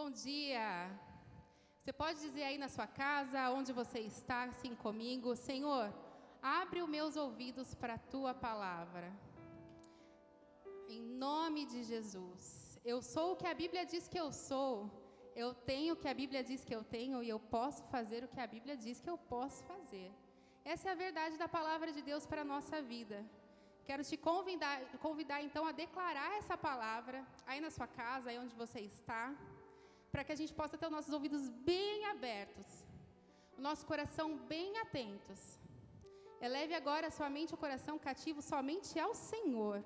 Bom dia. Você pode dizer aí na sua casa, onde você está, assim comigo, Senhor, abre os meus ouvidos para a tua palavra. Em nome de Jesus. Eu sou o que a Bíblia diz que eu sou. Eu tenho o que a Bíblia diz que eu tenho e eu posso fazer o que a Bíblia diz que eu posso fazer. Essa é a verdade da palavra de Deus para a nossa vida. Quero te convidar, convidar então a declarar essa palavra aí na sua casa, aí onde você está, para que a gente possa ter os nossos ouvidos bem abertos, o nosso coração bem atentos. Eleve agora a sua mente e o coração cativo somente ao Senhor,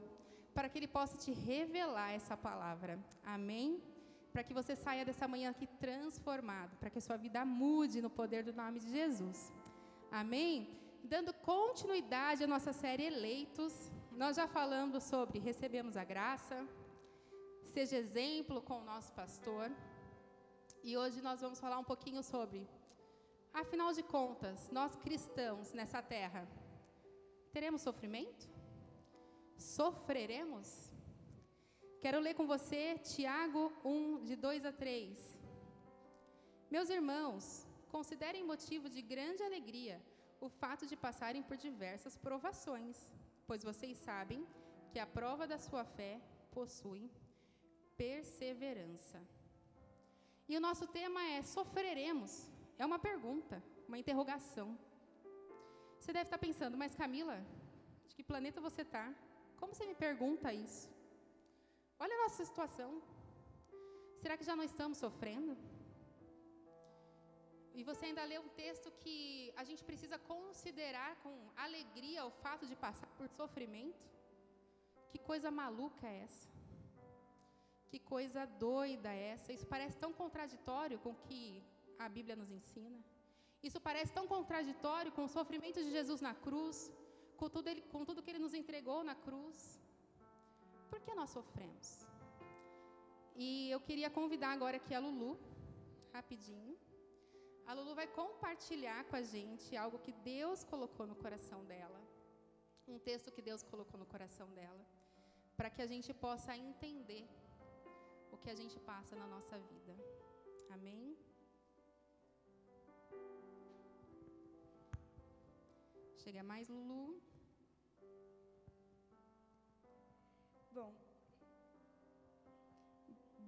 para que Ele possa te revelar essa palavra. Amém? Para que você saia dessa manhã aqui transformado, para que a sua vida mude no poder do nome de Jesus. Amém? Dando continuidade à nossa série Eleitos, nós já falamos sobre recebemos a graça, seja exemplo com o nosso pastor. E hoje nós vamos falar um pouquinho sobre, afinal de contas, nós cristãos nessa terra, teremos sofrimento? Sofreremos? Quero ler com você Tiago 1, de 2 a 3. Meus irmãos, considerem motivo de grande alegria o fato de passarem por diversas provações, pois vocês sabem que a prova da sua fé possui perseverança. E o nosso tema é sofreremos. É uma pergunta, uma interrogação. Você deve estar pensando, mas Camila, de que planeta você está? Como você me pergunta isso? Olha a nossa situação. Será que já não estamos sofrendo? E você ainda lê um texto que a gente precisa considerar com alegria o fato de passar por sofrimento? Que coisa maluca é essa? Que coisa doida é essa? Isso parece tão contraditório com o que a Bíblia nos ensina. Isso parece tão contraditório com o sofrimento de Jesus na cruz, com tudo, ele, com tudo que ele nos entregou na cruz. Por que nós sofremos? E eu queria convidar agora aqui a Lulu, rapidinho. A Lulu vai compartilhar com a gente algo que Deus colocou no coração dela, um texto que Deus colocou no coração dela, para que a gente possa entender o que a gente passa na nossa vida. Amém? Chega mais, Lulu. Bom.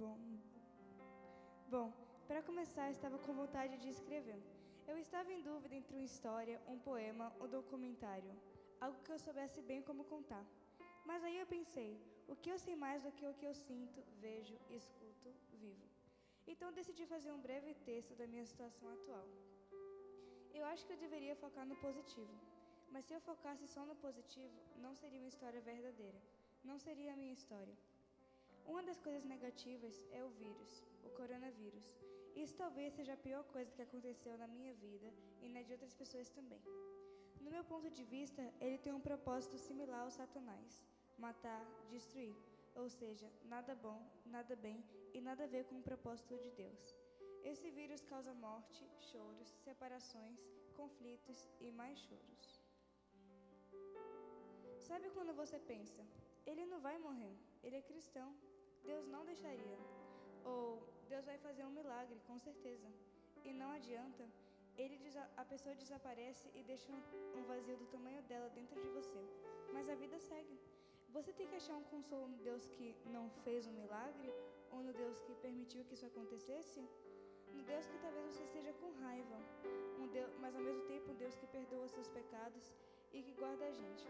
Bom. Bom, para começar, estava com vontade de escrever. Eu estava em dúvida entre uma história, um poema, um documentário, algo que eu soubesse bem como contar. Mas aí eu pensei, o que eu sei mais do que o que eu sinto, vejo, escuto, vivo. Então decidi fazer um breve texto da minha situação atual. Eu acho que eu deveria focar no positivo, mas se eu focasse só no positivo, não seria uma história verdadeira, não seria a minha história. Uma das coisas negativas é o vírus, o coronavírus. Isso talvez seja a pior coisa que aconteceu na minha vida e na de outras pessoas também. No meu ponto de vista, ele tem um propósito similar ao Satanás: matar, destruir. Ou seja, nada bom, nada bem e nada a ver com o propósito de Deus. Esse vírus causa morte, choros, separações, conflitos e mais choros. Sabe quando você pensa, ele não vai morrer, ele é cristão, Deus não deixaria. Ou Deus vai fazer um milagre, com certeza. E não adianta, ele a pessoa desaparece e deixa um vazio do tamanho dela dentro de você. Mas a vida segue. Você tem que achar um consolo no Deus que não fez um milagre ou no Deus que permitiu que isso acontecesse? No Deus que talvez você esteja com raiva, um Deus, mas ao mesmo tempo um Deus que perdoa seus pecados e que guarda a gente.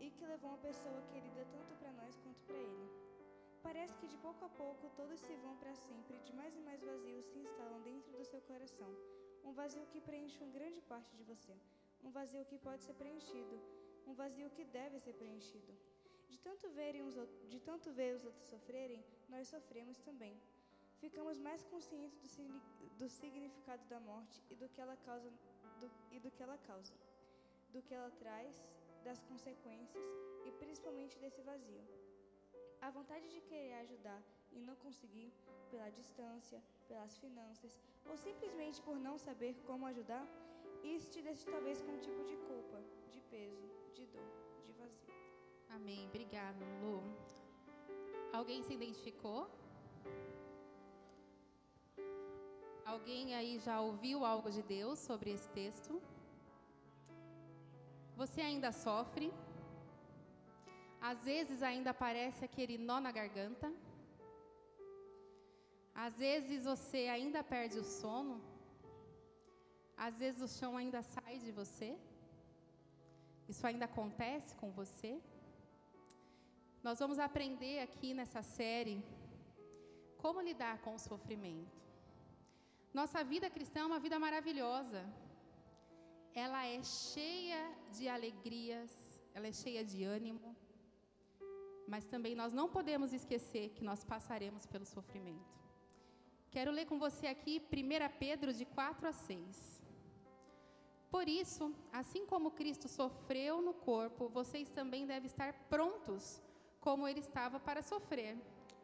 E que levou uma pessoa querida tanto para nós quanto para ele. Parece que de pouco a pouco todos se vão para sempre, de mais e mais vazios se instalam dentro do seu coração. Um vazio que preenche uma grande parte de você. Um vazio que pode ser preenchido. Um vazio que deve ser preenchido. De tanto, verem os, de tanto ver os outros sofrerem, nós sofremos também. Ficamos mais conscientes do, do significado da morte e do que ela causa, do, e do que ela causa, do que ela traz, das consequências e principalmente desse vazio. A vontade de querer ajudar e não conseguir, pela distância, pelas finanças, ou simplesmente por não saber como ajudar, isso te deixa talvez com um tipo de culpa, Obrigada, Lu. Alguém se identificou? Alguém aí já ouviu algo de Deus sobre esse texto? Você ainda sofre? Às vezes ainda aparece aquele nó na garganta? Às vezes você ainda perde o sono? Às vezes o chão ainda sai de você? Isso ainda acontece com você? Nós vamos aprender aqui nessa série como lidar com o sofrimento. Nossa vida cristã é uma vida maravilhosa. Ela é cheia de alegrias, ela é cheia de ânimo. Mas também nós não podemos esquecer que nós passaremos pelo sofrimento. Quero ler com você aqui 1 Pedro de 4 a 6. Por isso, assim como Cristo sofreu no corpo, vocês também devem estar prontos, como ele estava para sofrer.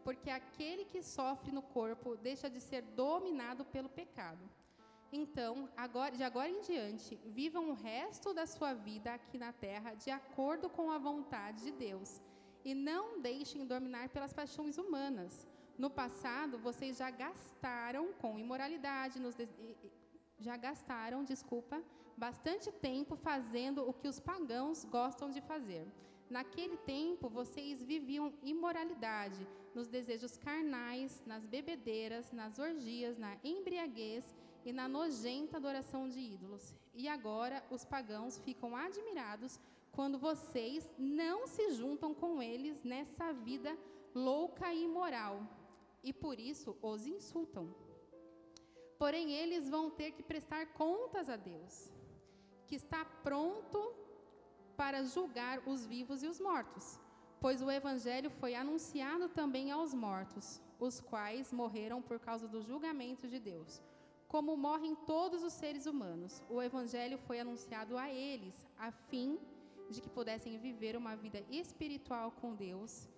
Porque aquele que sofre no corpo deixa de ser dominado pelo pecado. Então, agora, de agora em diante, vivam o resto da sua vida aqui na terra de acordo com a vontade de Deus. E não deixem dominar pelas paixões humanas. No passado, vocês já gastaram com imoralidade, já gastaram, desculpa, bastante tempo fazendo o que os pagãos gostam de fazer. Naquele tempo, vocês viviam imoralidade, nos desejos carnais, nas bebedeiras, nas orgias, na embriaguez e na nojenta adoração de ídolos. E agora os pagãos ficam admirados quando vocês não se juntam com eles nessa vida louca e imoral, e por isso os insultam. Porém, eles vão ter que prestar contas a Deus que está pronto para julgar os vivos e os mortos, pois o evangelho foi anunciado também aos mortos, os quais morreram por causa do julgamento de Deus. Como morrem todos os seres humanos, o evangelho foi anunciado a eles, a fim de que pudessem viver uma vida espiritual com Deus,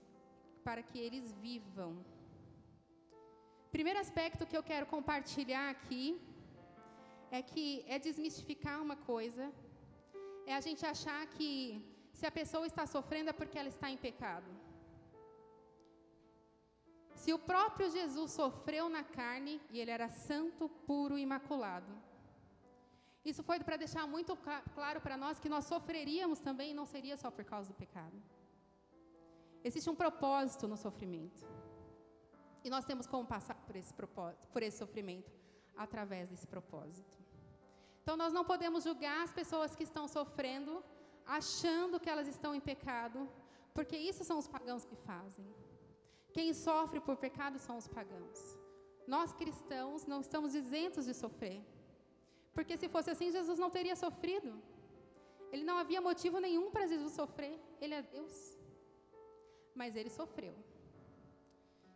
para que eles vivam. Primeiro aspecto que eu quero compartilhar aqui é que é desmistificar uma coisa, é a gente achar que se a pessoa está sofrendo é porque ela está em pecado. Se o próprio Jesus sofreu na carne e ele era santo, puro e imaculado. Isso foi para deixar muito claro para nós que nós sofreríamos também e não seria só por causa do pecado. Existe um propósito no sofrimento. E nós temos como passar por esse por esse sofrimento através desse propósito. Então nós não podemos julgar as pessoas que estão sofrendo, achando que elas estão em pecado, porque isso são os pagãos que fazem. Quem sofre por pecado são os pagãos. Nós cristãos não estamos isentos de sofrer. Porque se fosse assim, Jesus não teria sofrido. Ele não havia motivo nenhum para Jesus sofrer. Ele é Deus. Mas ele sofreu.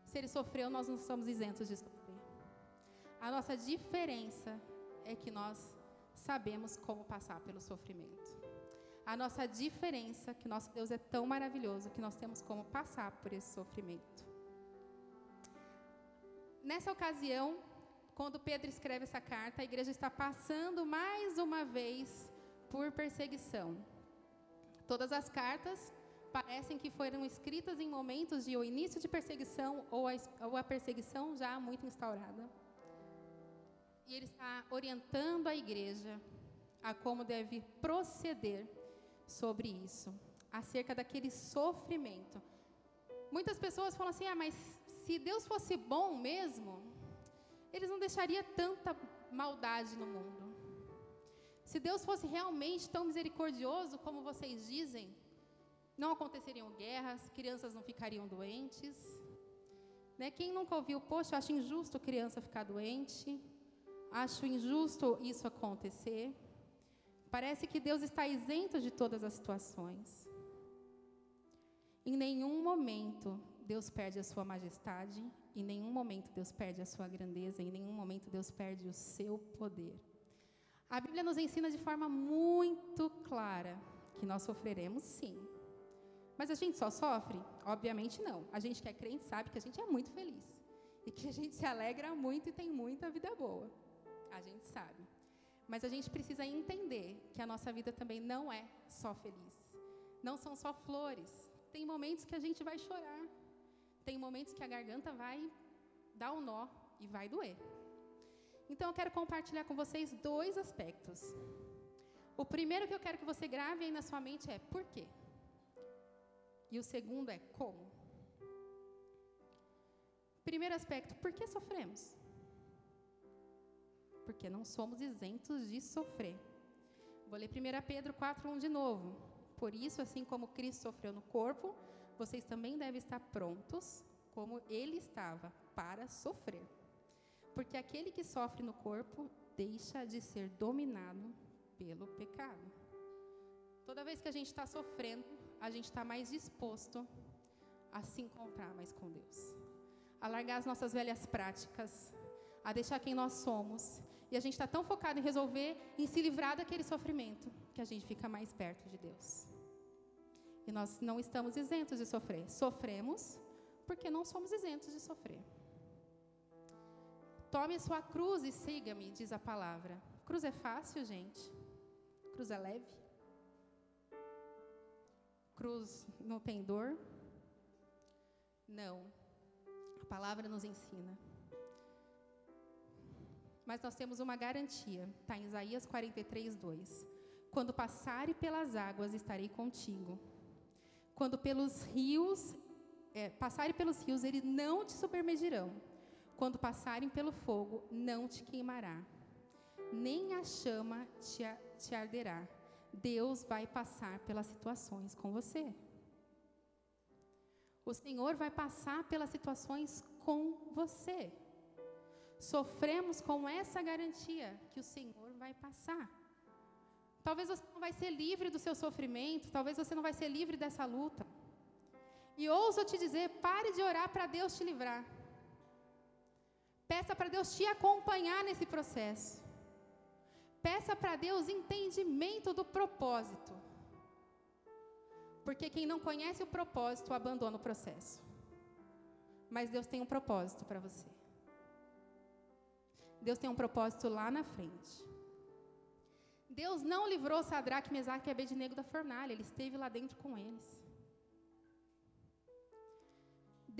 Se ele sofreu, nós não somos isentos de sofrer. A nossa diferença é que nós sabemos como passar pelo sofrimento. A nossa diferença, que nosso Deus é tão maravilhoso que nós temos como passar por esse sofrimento. Nessa ocasião, quando Pedro escreve essa carta, a igreja está passando mais uma vez por perseguição. Todas as cartas parecem que foram escritas em momentos de início de perseguição ou a, ou a perseguição já muito instaurada. E ele está orientando a igreja a como deve proceder sobre isso, acerca daquele sofrimento. Muitas pessoas falam assim: ah, mas se Deus fosse bom mesmo, eles não deixaria tanta maldade no mundo. Se Deus fosse realmente tão misericordioso como vocês dizem, não aconteceriam guerras, crianças não ficariam doentes. Né? Quem nunca ouviu, poxa, eu acho injusto criança ficar doente. Acho injusto isso acontecer. Parece que Deus está isento de todas as situações. Em nenhum momento Deus perde a sua majestade, em nenhum momento Deus perde a sua grandeza, em nenhum momento Deus perde o seu poder. A Bíblia nos ensina de forma muito clara que nós sofreremos sim. Mas a gente só sofre? Obviamente não. A gente que é crente sabe que a gente é muito feliz e que a gente se alegra muito e tem muita vida boa a gente sabe. Mas a gente precisa entender que a nossa vida também não é só feliz. Não são só flores. Tem momentos que a gente vai chorar. Tem momentos que a garganta vai dar um nó e vai doer. Então eu quero compartilhar com vocês dois aspectos. O primeiro que eu quero que você grave aí na sua mente é por quê? E o segundo é como. Primeiro aspecto, por que sofremos? Porque não somos isentos de sofrer. Vou ler 1 Pedro 4:1 de novo. Por isso, assim como Cristo sofreu no corpo, vocês também devem estar prontos, como ele estava, para sofrer. Porque aquele que sofre no corpo deixa de ser dominado pelo pecado. Toda vez que a gente está sofrendo, a gente está mais disposto a se encontrar mais com Deus, a largar as nossas velhas práticas, a deixar quem nós somos. E a gente está tão focado em resolver, em se livrar daquele sofrimento, que a gente fica mais perto de Deus. E nós não estamos isentos de sofrer. Sofremos porque não somos isentos de sofrer. Tome a sua cruz e siga-me, diz a palavra. Cruz é fácil, gente? Cruz é leve? Cruz não tem dor? Não. A palavra nos ensina. Mas nós temos uma garantia. Está em Isaías 43, 2. Quando passare pelas águas, estarei contigo. Quando pelos rios, é, passarem pelos rios, eles não te submergirão. Quando passarem pelo fogo, não te queimará. Nem a chama te, te arderá. Deus vai passar pelas situações com você. O Senhor vai passar pelas situações com você. Sofremos com essa garantia que o Senhor vai passar. Talvez você não vai ser livre do seu sofrimento, talvez você não vai ser livre dessa luta. E ouso te dizer, pare de orar para Deus te livrar. Peça para Deus te acompanhar nesse processo. Peça para Deus entendimento do propósito. Porque quem não conhece o propósito abandona o processo. Mas Deus tem um propósito para você. Deus tem um propósito lá na frente. Deus não livrou Sadraque, Mesaque e Abednego da fornalha, ele esteve lá dentro com eles.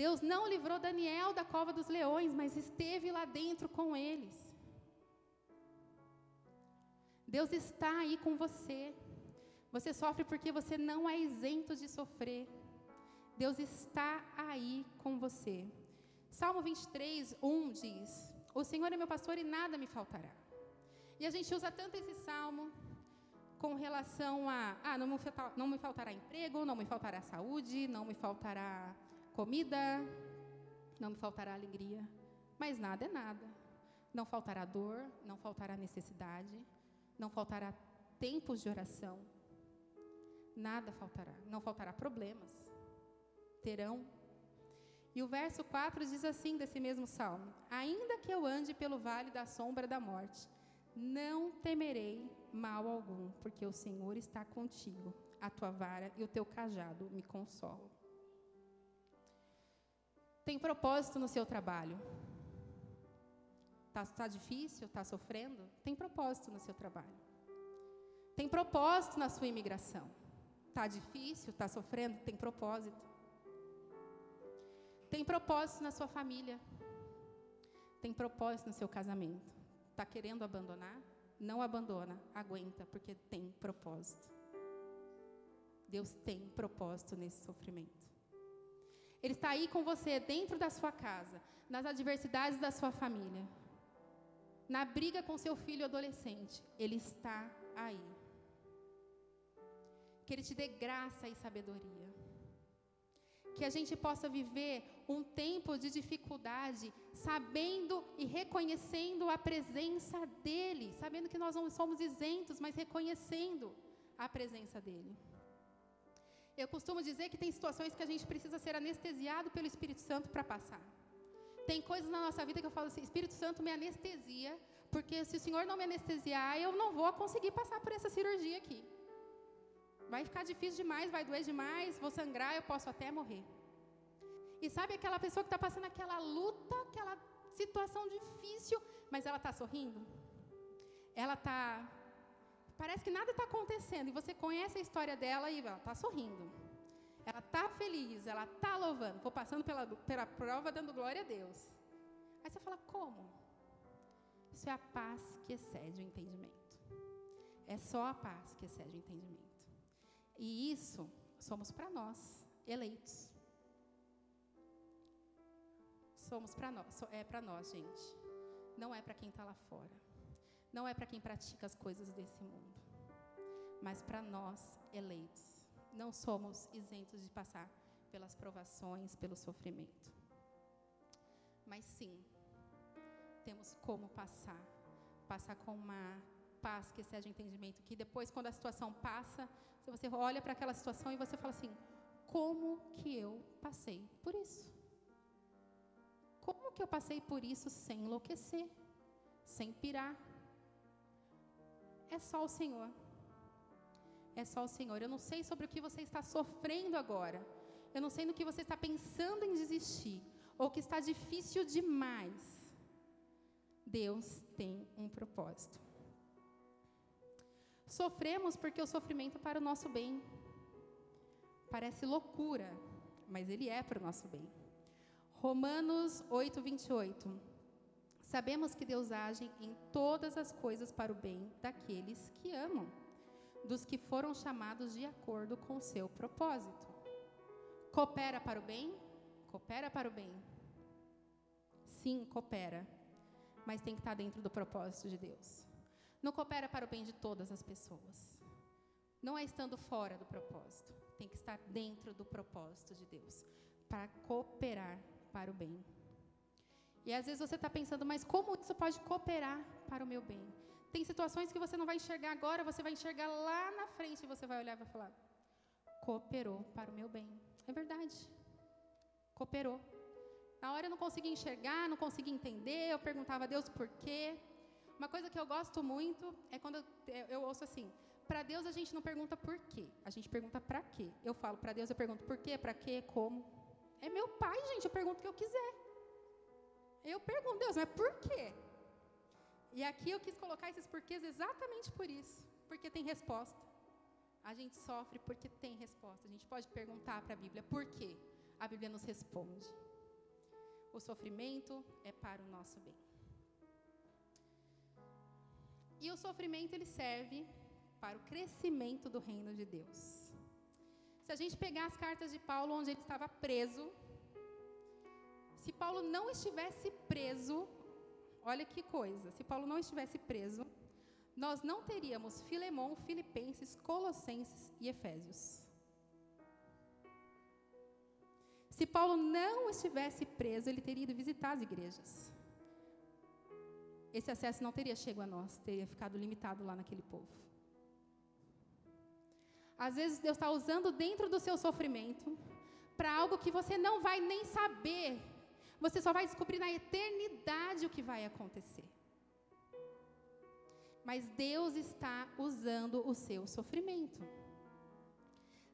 Deus não livrou Daniel da cova dos leões, mas esteve lá dentro com eles. Deus está aí com você. Você sofre porque você não é isento de sofrer. Deus está aí com você. Salmo 23, 1 diz: O Senhor é meu pastor e nada me faltará. E a gente usa tanto esse salmo com relação a: ah, não me, não me faltará emprego, não me faltará saúde, não me faltará comida, não me faltará alegria. Mas nada é nada. Não faltará dor, não faltará necessidade, não faltará tempos de oração, nada faltará, não faltará problemas, terão. E o verso 4 diz assim desse mesmo salmo: Ainda que eu ande pelo vale da sombra da morte, não temerei mal algum, porque o Senhor está contigo, a tua vara e o teu cajado me consolam. Tem propósito no seu trabalho. Está tá difícil? Está sofrendo? Tem propósito no seu trabalho. Tem propósito na sua imigração. Está difícil? Está sofrendo? Tem propósito. Tem propósito na sua família. Tem propósito no seu casamento. Está querendo abandonar? Não abandona, aguenta, porque tem propósito. Deus tem propósito nesse sofrimento. Ele está aí com você dentro da sua casa, nas adversidades da sua família na briga com seu filho adolescente, Ele está aí. Que Ele te dê graça e sabedoria. Que a gente possa viver um tempo de dificuldade, sabendo e reconhecendo a presença dEle, sabendo que nós não somos isentos, mas reconhecendo a presença dEle. Eu costumo dizer que tem situações que a gente precisa ser anestesiado pelo Espírito Santo para passar. Tem coisas na nossa vida que eu falo assim: Espírito Santo me anestesia, porque se o Senhor não me anestesiar, eu não vou conseguir passar por essa cirurgia aqui. Vai ficar difícil demais, vai doer demais, vou sangrar, eu posso até morrer. E sabe aquela pessoa que está passando aquela luta, aquela situação difícil, mas ela está sorrindo? Ela está. Parece que nada está acontecendo, e você conhece a história dela e ela está sorrindo. Ela está feliz, ela está louvando. Vou passando pela, pela prova dando glória a Deus. Aí você fala, como? Isso é a paz que excede o entendimento. É só a paz que excede o entendimento. E isso somos para nós, eleitos. Somos para nós, é para nós, gente. Não é para quem está lá fora. Não é para quem pratica as coisas desse mundo. Mas para nós, eleitos. Não somos isentos de passar pelas provações, pelo sofrimento. Mas sim, temos como passar. Passar com uma paz que seja entendimento. Que depois, quando a situação passa, você olha para aquela situação e você fala assim: como que eu passei por isso? Como que eu passei por isso sem enlouquecer, sem pirar? É só o Senhor. É só o Senhor. Eu não sei sobre o que você está sofrendo agora. Eu não sei no que você está pensando em desistir. Ou que está difícil demais. Deus tem um propósito. Sofremos porque o sofrimento é para o nosso bem. Parece loucura, mas ele é para o nosso bem. Romanos 8, 28. Sabemos que Deus age em todas as coisas para o bem daqueles que amam, dos que foram chamados de acordo com o seu propósito. Coopera para o bem? Coopera para o bem. Sim, coopera, mas tem que estar dentro do propósito de Deus. Não coopera para o bem de todas as pessoas. Não é estando fora do propósito, tem que estar dentro do propósito de Deus para cooperar para o bem. E às vezes você está pensando, mas como isso pode cooperar para o meu bem? Tem situações que você não vai enxergar agora, você vai enxergar lá na frente e você vai olhar e vai falar: cooperou para o meu bem. É verdade. Cooperou. Na hora eu não conseguia enxergar, não conseguia entender, eu perguntava a Deus por quê. Uma coisa que eu gosto muito é quando eu, eu ouço assim: para Deus a gente não pergunta por quê, a gente pergunta para quê. Eu falo para Deus, eu pergunto por quê, para quê, como. É meu pai, gente, eu pergunto o que eu quiser. Eu pergunto, Deus, mas por quê? E aqui eu quis colocar esses porquês exatamente por isso, porque tem resposta. A gente sofre porque tem resposta. A gente pode perguntar para a Bíblia por quê. A Bíblia nos responde. O sofrimento é para o nosso bem. E o sofrimento ele serve para o crescimento do reino de Deus. Se a gente pegar as cartas de Paulo, onde ele estava preso, se Paulo não estivesse preso, olha que coisa, se Paulo não estivesse preso, nós não teríamos Filemão, Filipenses, Colossenses e Efésios. Se Paulo não estivesse preso, ele teria ido visitar as igrejas. Esse acesso não teria chegado a nós, teria ficado limitado lá naquele povo. Às vezes Deus está usando dentro do seu sofrimento para algo que você não vai nem saber. Você só vai descobrir na eternidade o que vai acontecer. Mas Deus está usando o seu sofrimento.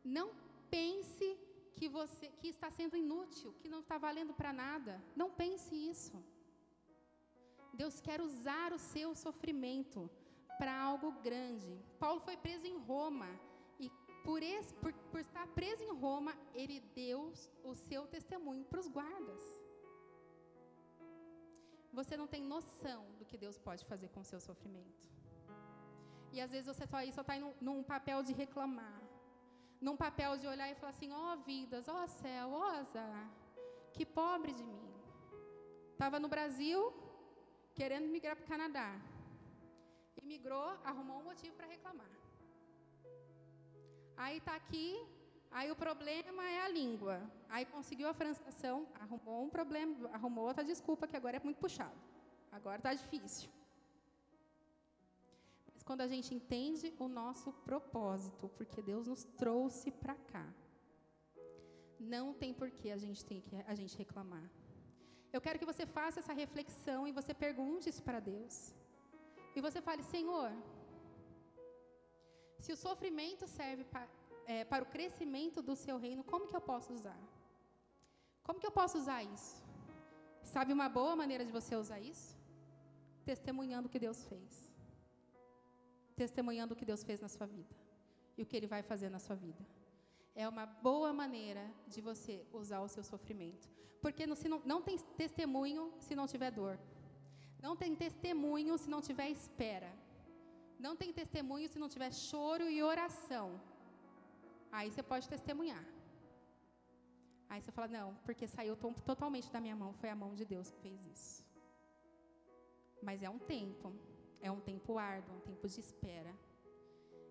Não pense que você que está sendo inútil, que não está valendo para nada. Não pense isso. Deus quer usar o seu sofrimento para algo grande. Paulo foi preso em Roma por, esse, por, por estar preso em Roma, ele deu o seu testemunho para os guardas. Você não tem noção do que Deus pode fazer com o seu sofrimento. E às vezes você só está num, num papel de reclamar, num papel de olhar e falar assim: ó oh, vidas, ó oh, céu, ó oh, azar, que pobre de mim. Estava no Brasil, querendo migrar para o Canadá. Imigrou, arrumou um motivo para reclamar. Aí está aqui, aí o problema é a língua. Aí conseguiu a francização, arrumou um problema, arrumou outra desculpa que agora é muito puxado. Agora está difícil. Mas quando a gente entende o nosso propósito, porque Deus nos trouxe para cá, não tem por que a gente tem que a gente reclamar. Eu quero que você faça essa reflexão e você pergunte isso para Deus. E você fale, Senhor, se o sofrimento serve para, é, para o crescimento do seu reino, como que eu posso usar? Como que eu posso usar isso? Sabe uma boa maneira de você usar isso? Testemunhando o que Deus fez. Testemunhando o que Deus fez na sua vida. E o que Ele vai fazer na sua vida. É uma boa maneira de você usar o seu sofrimento. Porque se não, não tem testemunho se não tiver dor. Não tem testemunho se não tiver espera. Não tem testemunho se não tiver choro e oração. Aí você pode testemunhar. Aí você fala, não, porque saiu totalmente da minha mão, foi a mão de Deus que fez isso. Mas é um tempo, é um tempo árduo, um tempo de espera.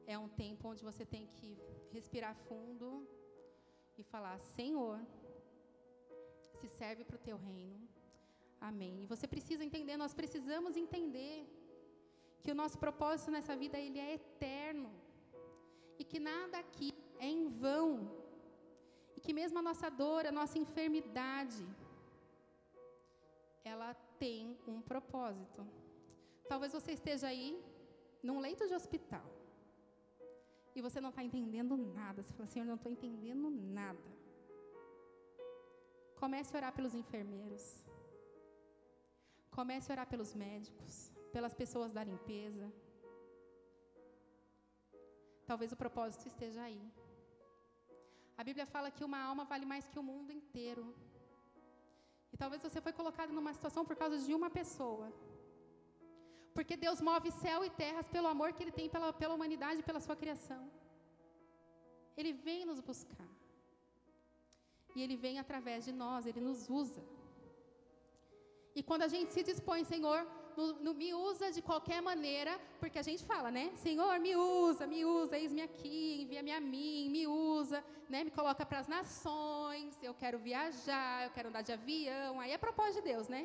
É um tempo onde você tem que respirar fundo e falar: Senhor, se serve para o teu reino. Amém. E você precisa entender, nós precisamos entender que o nosso propósito nessa vida ele é eterno. E que nada aqui é em vão. E que mesmo a nossa dor, a nossa enfermidade, ela tem um propósito. Talvez você esteja aí num leito de hospital. E você não está entendendo nada. Você fala, Senhor, não estou entendendo nada. Comece a orar pelos enfermeiros. Comece a orar pelos médicos, pelas pessoas da limpeza. Talvez o propósito esteja aí. A Bíblia fala que uma alma vale mais que o mundo inteiro. E talvez você foi colocado numa situação por causa de uma pessoa. Porque Deus move céu e terras pelo amor que Ele tem pela, pela humanidade e pela sua criação. Ele vem nos buscar. E Ele vem através de nós, Ele nos usa. E quando a gente se dispõe, Senhor, no, no, me usa de qualquer maneira, porque a gente fala, né? Senhor, me usa, me usa, eis-me aqui, envia-me a mim, me usa, né? Me coloca para as nações, eu quero viajar, eu quero andar de avião. Aí é propósito de Deus, né?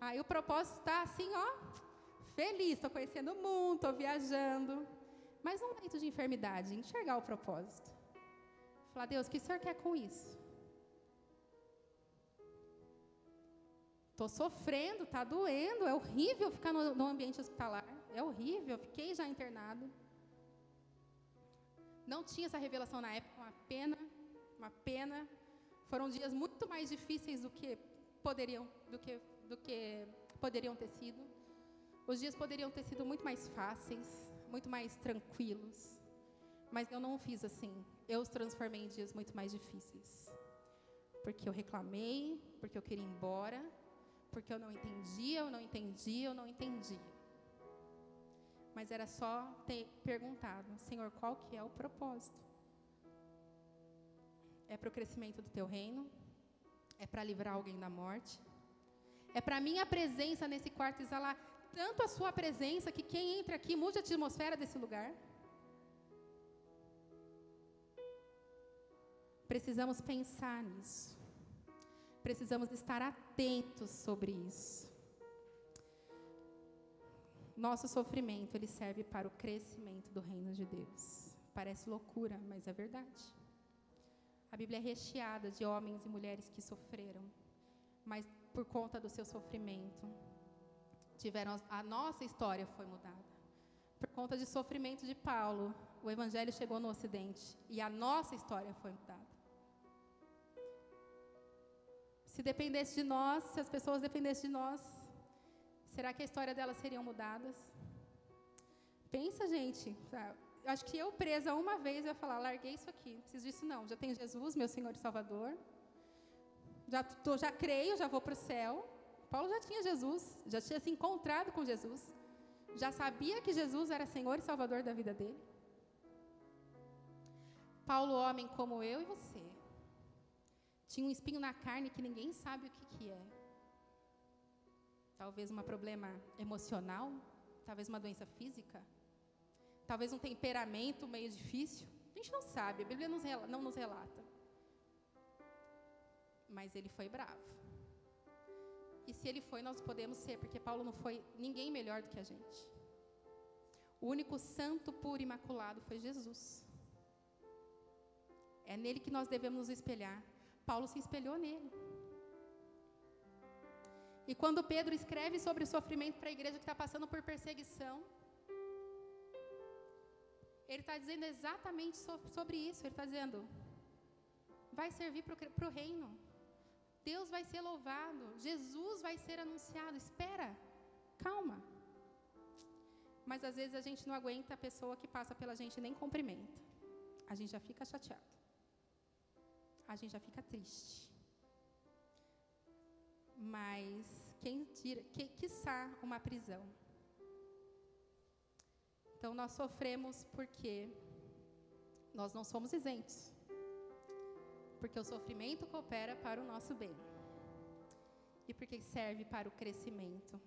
Aí o propósito está assim, ó, feliz, estou conhecendo o mundo, estou viajando. Mas um momento de enfermidade, enxergar o propósito. Falar, Deus, o que o Senhor quer com isso? Estou sofrendo, está doendo, é horrível ficar no, no, ambiente hospitalar, é horrível, fiquei já internado. Não tinha essa revelação na época, uma pena, uma pena. Foram dias muito mais difíceis do que poderiam, do que, do que poderiam ter sido. Os dias poderiam ter sido muito mais fáceis, muito mais tranquilos. Mas eu não fiz assim. Eu os transformei em dias muito mais difíceis. Porque eu reclamei, porque eu queria ir embora, porque eu não entendia, eu não entendia, eu não entendia. Mas era só ter perguntado, Senhor, qual que é o propósito? É para o crescimento do teu reino? É para livrar alguém da morte? É para minha presença nesse quarto exalar tanto a sua presença que quem entra aqui mude a atmosfera desse lugar? Precisamos pensar nisso. Precisamos estar atentos sobre isso. Nosso sofrimento, ele serve para o crescimento do reino de Deus. Parece loucura, mas é verdade. A Bíblia é recheada de homens e mulheres que sofreram, mas por conta do seu sofrimento, tiveram a nossa história foi mudada. Por conta de sofrimento de Paulo, o evangelho chegou no ocidente e a nossa história foi mudada. Se dependesse de nós, se as pessoas dependessem de nós, será que a história delas seriam mudadas? Pensa, gente. Acho que eu presa uma vez eu ia falar, larguei isso aqui, não preciso disso não. Já tenho Jesus, meu Senhor e Salvador. Já, tô, já creio, já vou para o céu. Paulo já tinha Jesus, já tinha se encontrado com Jesus. Já sabia que Jesus era Senhor e Salvador da vida dele. Paulo, homem como eu e você, tinha um espinho na carne que ninguém sabe o que, que é. Talvez um problema emocional, talvez uma doença física, talvez um temperamento meio difícil. A gente não sabe, a Bíblia não nos relata. Mas ele foi bravo. E se ele foi, nós podemos ser, porque Paulo não foi ninguém melhor do que a gente. O único santo, puro e imaculado foi Jesus. É nele que nós devemos nos espelhar. Paulo se espelhou nele. E quando Pedro escreve sobre o sofrimento para a igreja que está passando por perseguição, ele está dizendo exatamente sobre isso. Ele está dizendo: vai servir para o reino. Deus vai ser louvado. Jesus vai ser anunciado. Espera, calma. Mas às vezes a gente não aguenta a pessoa que passa pela gente nem cumprimenta. A gente já fica chateado a gente já fica triste. Mas quem tira, que, quiçá uma prisão. Então nós sofremos porque nós não somos isentos. Porque o sofrimento coopera para o nosso bem. E porque serve para o crescimento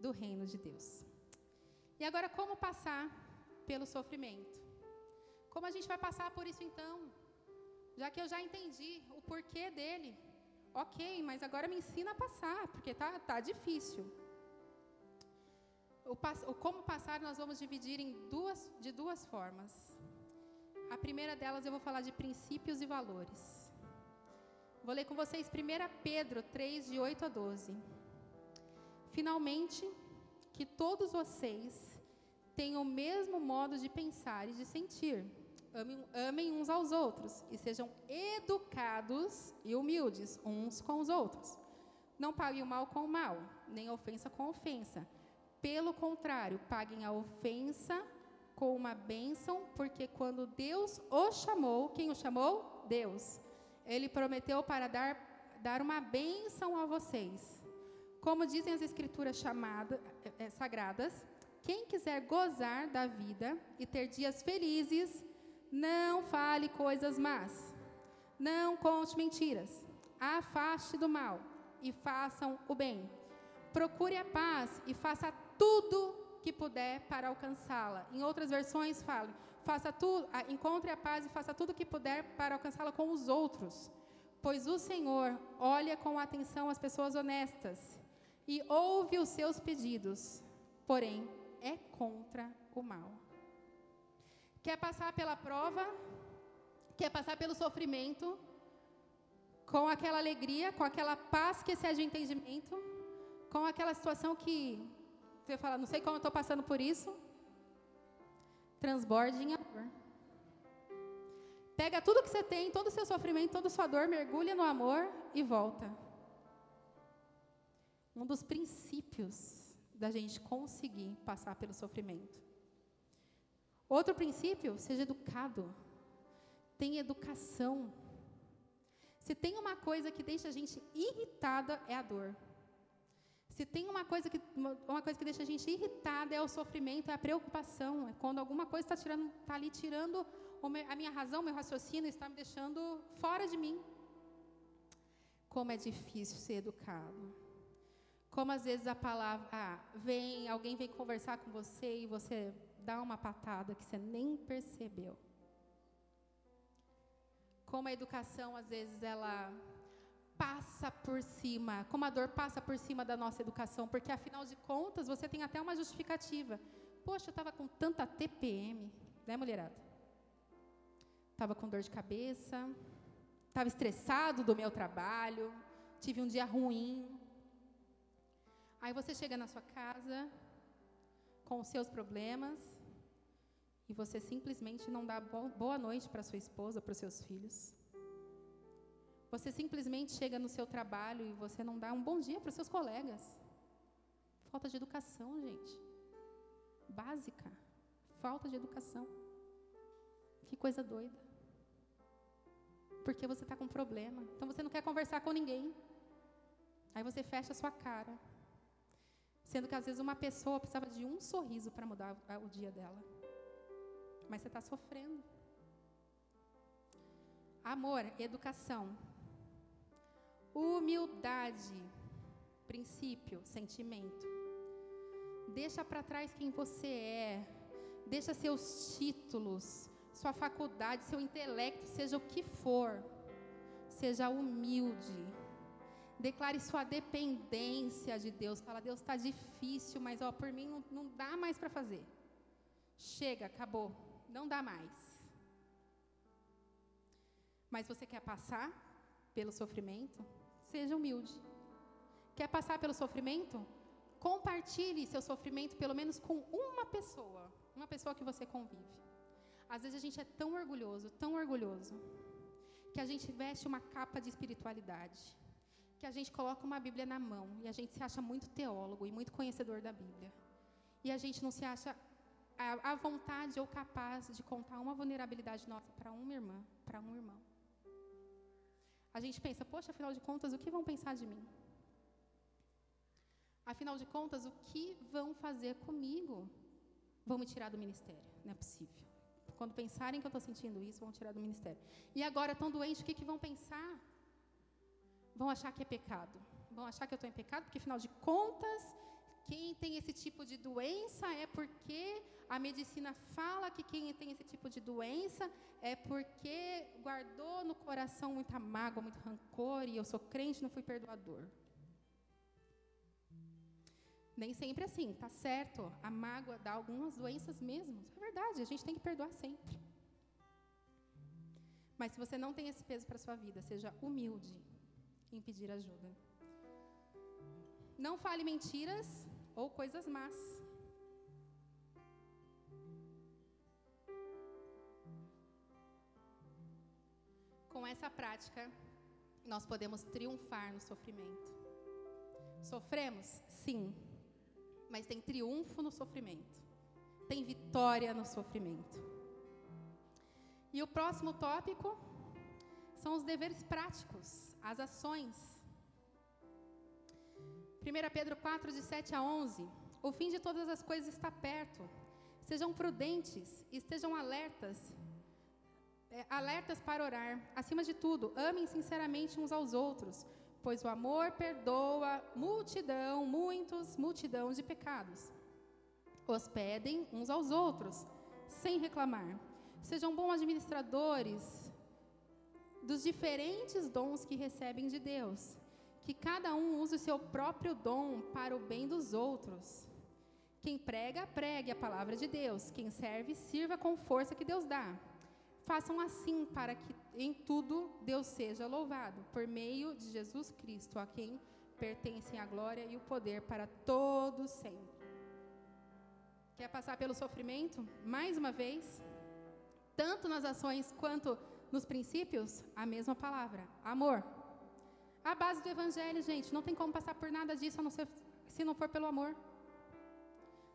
do reino de Deus. E agora, como passar pelo sofrimento? Como a gente vai passar por isso então? Já que eu já entendi o porquê dele. Ok, mas agora me ensina a passar, porque tá, tá difícil. O, o como passar nós vamos dividir em duas, de duas formas. A primeira delas eu vou falar de princípios e valores. Vou ler com vocês 1 Pedro 3, de 8 a 12. Finalmente, que todos vocês tenham o mesmo modo de pensar e de sentir amem, amem uns aos outros e sejam educados e humildes uns com os outros. Não paguem o mal com o mal, nem ofensa com ofensa. Pelo contrário, paguem a ofensa com uma bênção, porque quando Deus o chamou, quem o chamou? Deus. Ele prometeu para dar, dar uma bênção a vocês. Como dizem as escrituras chamadas é, sagradas, quem quiser gozar da vida e ter dias felizes, não fale coisas más. Não conte mentiras. Afaste do mal e façam o bem. Procure a paz e faça tudo que puder para alcançá-la. Em outras versões fala: faça tudo, encontre a paz e faça tudo que puder para alcançá-la com os outros. Pois o Senhor olha com atenção as pessoas honestas e ouve os seus pedidos, porém é contra o mal quer passar pela prova, quer passar pelo sofrimento, com aquela alegria, com aquela paz que excede o entendimento, com aquela situação que você fala, não sei como eu estou passando por isso, transborde em amor. Pega tudo que você tem, todo o seu sofrimento, toda a sua dor, mergulha no amor e volta. Um dos princípios da gente conseguir passar pelo sofrimento. Outro princípio, seja educado. Tenha educação. Se tem uma coisa que deixa a gente irritada, é a dor. Se tem uma coisa que, uma coisa que deixa a gente irritada, é o sofrimento, é a preocupação. É quando alguma coisa está tá ali tirando a minha razão, meu raciocínio, está me deixando fora de mim. Como é difícil ser educado. Como às vezes a palavra ah, vem, alguém vem conversar com você e você dá uma patada que você nem percebeu. Como a educação, às vezes, ela passa por cima, como a dor passa por cima da nossa educação, porque afinal de contas você tem até uma justificativa. Poxa, eu estava com tanta TPM, né, mulherada? Estava com dor de cabeça, estava estressado do meu trabalho, tive um dia ruim. Aí você chega na sua casa com os seus problemas, e você simplesmente não dá boa noite para sua esposa, para os seus filhos. Você simplesmente chega no seu trabalho e você não dá um bom dia para os seus colegas. Falta de educação, gente. Básica. Falta de educação. Que coisa doida. Porque você está com problema. Então você não quer conversar com ninguém. Aí você fecha a sua cara. Sendo que às vezes uma pessoa precisava de um sorriso para mudar o dia dela mas você está sofrendo. Amor, educação. Humildade, princípio, sentimento. Deixa para trás quem você é. Deixa seus títulos, sua faculdade, seu intelecto, seja o que for. Seja humilde. Declare sua dependência de Deus. Fala, Deus está difícil, mas ó, por mim não, não dá mais para fazer. Chega, acabou não dá mais. Mas você quer passar pelo sofrimento? Seja humilde. Quer passar pelo sofrimento? Compartilhe seu sofrimento pelo menos com uma pessoa, uma pessoa que você convive. Às vezes a gente é tão orgulhoso, tão orgulhoso, que a gente veste uma capa de espiritualidade, que a gente coloca uma Bíblia na mão e a gente se acha muito teólogo e muito conhecedor da Bíblia. E a gente não se acha a, vontade ou capaz de contar uma vulnerabilidade nossa para uma irmã, para um irmão. A gente pensa, poxa, afinal de contas, o que vão pensar de mim? Afinal de contas, o que vão fazer comigo? Vão me tirar do ministério. Não é possível. Quando pensarem que eu estou sentindo isso, vão tirar do ministério. E agora, estão doentes, o que, que vão pensar? Vão achar que é pecado. Vão achar que eu estou em pecado, porque afinal de contas, quem tem esse tipo de doença é porque a medicina fala que quem tem esse tipo de doença é porque guardou no coração muita mágoa, muito rancor, e eu sou crente, não fui perdoador. Nem sempre assim, tá certo. A mágoa dá algumas doenças mesmo. É verdade, a gente tem que perdoar sempre. Mas se você não tem esse peso para sua vida, seja humilde em pedir ajuda. Não fale mentiras ou coisas más. Com essa prática, nós podemos triunfar no sofrimento. Sofremos? Sim. Mas tem triunfo no sofrimento. Tem vitória no sofrimento. E o próximo tópico são os deveres práticos, as ações. 1 Pedro 4, de 7 a 11. O fim de todas as coisas está perto. Sejam prudentes, estejam alertas, é, alertas para orar. Acima de tudo, amem sinceramente uns aos outros, pois o amor perdoa multidão, muitos, multidão de pecados. Hospedem uns aos outros, sem reclamar. Sejam bons administradores dos diferentes dons que recebem de Deus. Que cada um use o seu próprio dom para o bem dos outros. Quem prega, pregue a palavra de Deus. Quem serve, sirva com força que Deus dá. Façam assim para que em tudo Deus seja louvado, por meio de Jesus Cristo, a quem pertencem a glória e o poder para todos sempre. Quer passar pelo sofrimento? Mais uma vez, tanto nas ações quanto nos princípios, a mesma palavra: amor. A base do evangelho, gente, não tem como passar por nada disso não ser, se não for pelo amor.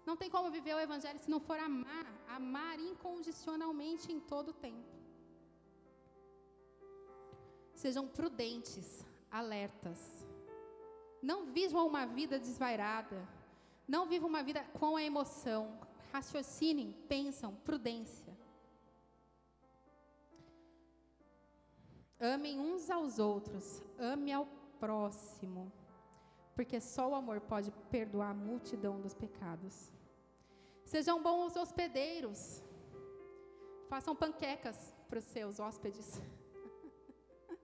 Não tem como viver o evangelho se não for amar, amar incondicionalmente em todo o tempo. Sejam prudentes, alertas. Não vivam uma vida desvairada. Não vivam uma vida com a emoção. Raciocinem, pensam, prudência. Amem uns aos outros, ame ao próximo, porque só o amor pode perdoar a multidão dos pecados. Sejam bons hospedeiros, façam panquecas para os seus hóspedes.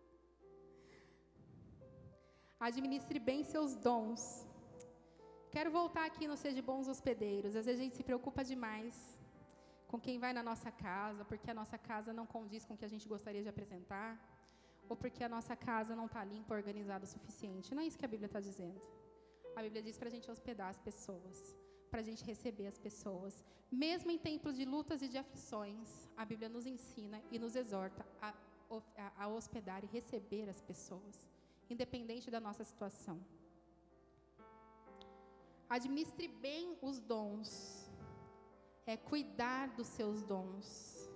Administre bem seus dons. Quero voltar aqui no Seja Bons Hospedeiros. Às vezes a gente se preocupa demais com quem vai na nossa casa, porque a nossa casa não condiz com o que a gente gostaria de apresentar ou porque a nossa casa não está limpa, organizada o suficiente. Não é isso que a Bíblia está dizendo. A Bíblia diz para a gente hospedar as pessoas, para a gente receber as pessoas. Mesmo em tempos de lutas e de aflições, a Bíblia nos ensina e nos exorta a, a, a hospedar e receber as pessoas, independente da nossa situação. Administre bem os dons, é cuidar dos seus dons,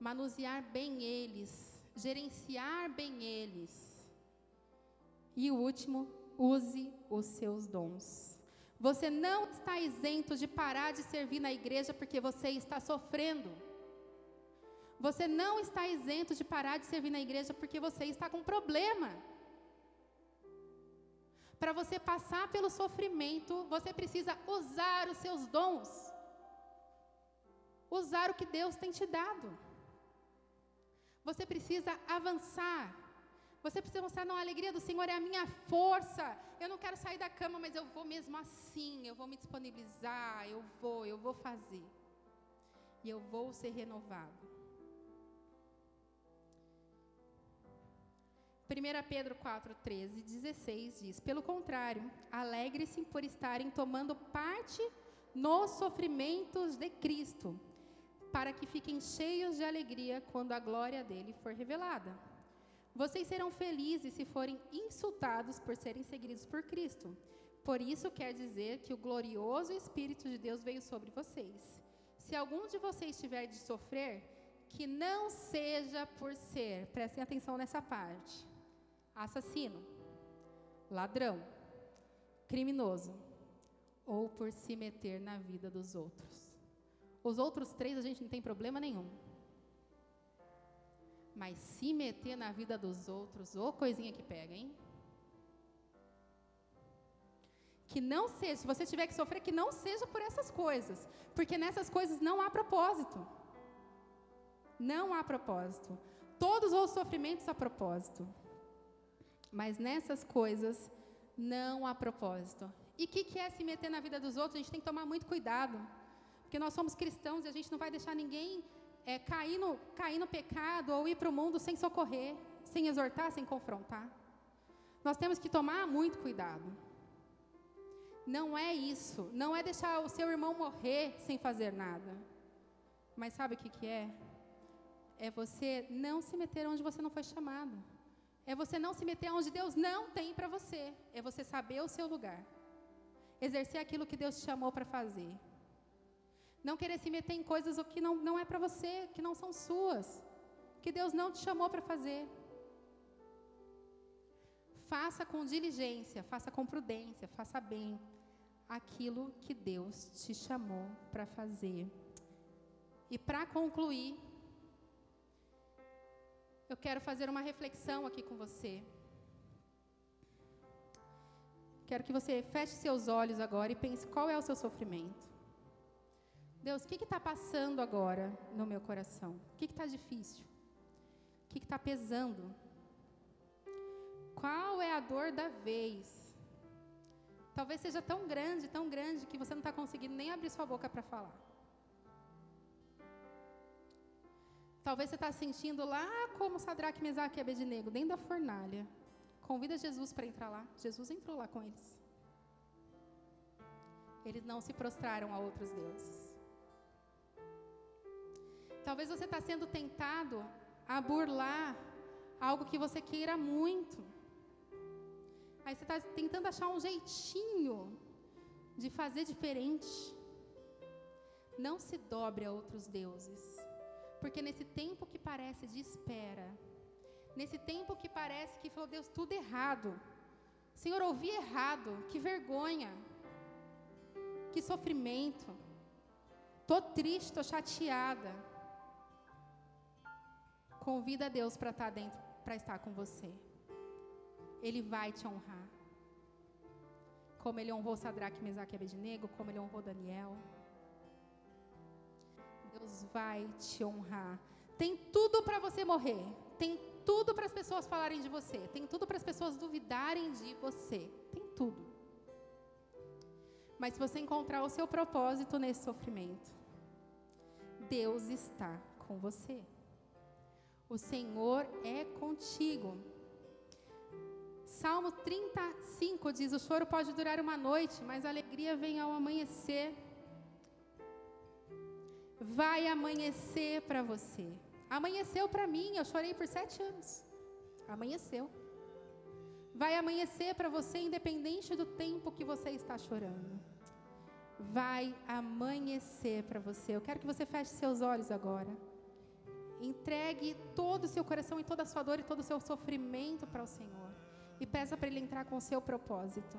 manusear bem eles gerenciar bem eles. E o último, use os seus dons. Você não está isento de parar de servir na igreja porque você está sofrendo. Você não está isento de parar de servir na igreja porque você está com problema. Para você passar pelo sofrimento, você precisa usar os seus dons. Usar o que Deus tem te dado. Você precisa avançar. Você precisa mostrar, não, a alegria do Senhor é a minha força. Eu não quero sair da cama, mas eu vou mesmo assim. Eu vou me disponibilizar, eu vou, eu vou fazer. E eu vou ser renovado. 1 Pedro 4, 13, 16 diz: Pelo contrário, alegre-se por estarem tomando parte nos sofrimentos de Cristo para que fiquem cheios de alegria quando a glória dele for revelada. Vocês serão felizes se forem insultados por serem seguidos por Cristo. Por isso quer dizer que o glorioso Espírito de Deus veio sobre vocês. Se algum de vocês tiver de sofrer, que não seja por ser, prestem atenção nessa parte, assassino, ladrão, criminoso ou por se meter na vida dos outros. Os outros três a gente não tem problema nenhum. Mas se meter na vida dos outros, ô coisinha que pega, hein? Que não seja, se você tiver que sofrer, que não seja por essas coisas. Porque nessas coisas não há propósito. Não há propósito. Todos os sofrimentos há propósito. Mas nessas coisas não há propósito. E o que, que é se meter na vida dos outros? A gente tem que tomar muito cuidado. Porque nós somos cristãos e a gente não vai deixar ninguém é, cair, no, cair no pecado ou ir para o mundo sem socorrer, sem exortar, sem confrontar. Nós temos que tomar muito cuidado. Não é isso. Não é deixar o seu irmão morrer sem fazer nada. Mas sabe o que, que é? É você não se meter onde você não foi chamado. É você não se meter onde Deus não tem para você. É você saber o seu lugar. Exercer aquilo que Deus te chamou para fazer. Não querer se meter em coisas que não, não é para você, que não são suas. Que Deus não te chamou para fazer. Faça com diligência, faça com prudência, faça bem aquilo que Deus te chamou para fazer. E para concluir, eu quero fazer uma reflexão aqui com você. Quero que você feche seus olhos agora e pense qual é o seu sofrimento. Deus, o que está passando agora no meu coração? O que está difícil? O que está pesando? Qual é a dor da vez? Talvez seja tão grande, tão grande, que você não está conseguindo nem abrir sua boca para falar. Talvez você está sentindo lá como Sadraque, Mesaque e Abednego, dentro da fornalha. Convida Jesus para entrar lá. Jesus entrou lá com eles. Eles não se prostraram a outros deuses. Talvez você está sendo tentado a burlar algo que você queira muito. Aí você está tentando achar um jeitinho de fazer diferente. Não se dobre a outros deuses. Porque nesse tempo que parece de espera, nesse tempo que parece que falou, Deus, tudo errado. Senhor, ouvi errado, que vergonha, que sofrimento. Estou triste, estou chateada. Convida Deus para estar tá dentro, para estar com você. Ele vai te honrar. Como ele honrou Sadraque, Mesaque e Abednego, como ele honrou Daniel. Deus vai te honrar. Tem tudo para você morrer. Tem tudo para as pessoas falarem de você. Tem tudo para as pessoas duvidarem de você. Tem tudo. Mas se você encontrar o seu propósito nesse sofrimento, Deus está com você. O Senhor é contigo. Salmo 35 diz: O choro pode durar uma noite, mas a alegria vem ao amanhecer vai amanhecer para você. Amanheceu para mim, eu chorei por sete anos. Amanheceu. Vai amanhecer para você, independente do tempo que você está chorando. Vai amanhecer para você. Eu quero que você feche seus olhos agora. Entregue todo o seu coração e toda a sua dor e todo o seu sofrimento para o Senhor. E peça para Ele entrar com o seu propósito.